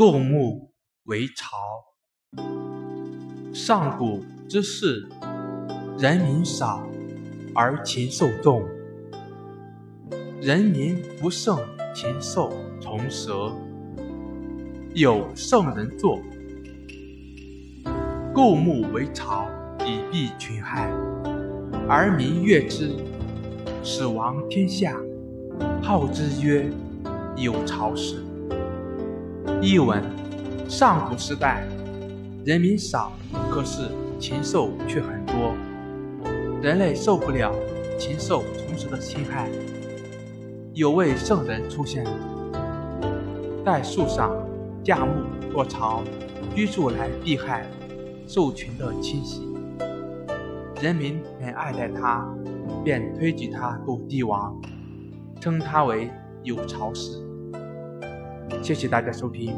构木为巢。上古之世，人民少而禽兽众。人民不胜禽兽虫蛇，有圣人作，构木为巢，以避群害。而民悦之，始亡天下，号之曰有巢氏。译文：上古时代，人民少，可是禽兽却很多，人类受不了禽兽虫蛇的侵害。有位圣人出现，在树上架木做巢，居住来避害兽群的侵袭。人民很爱戴他，便推举他做帝王，称他为有巢氏。谢谢大家收听。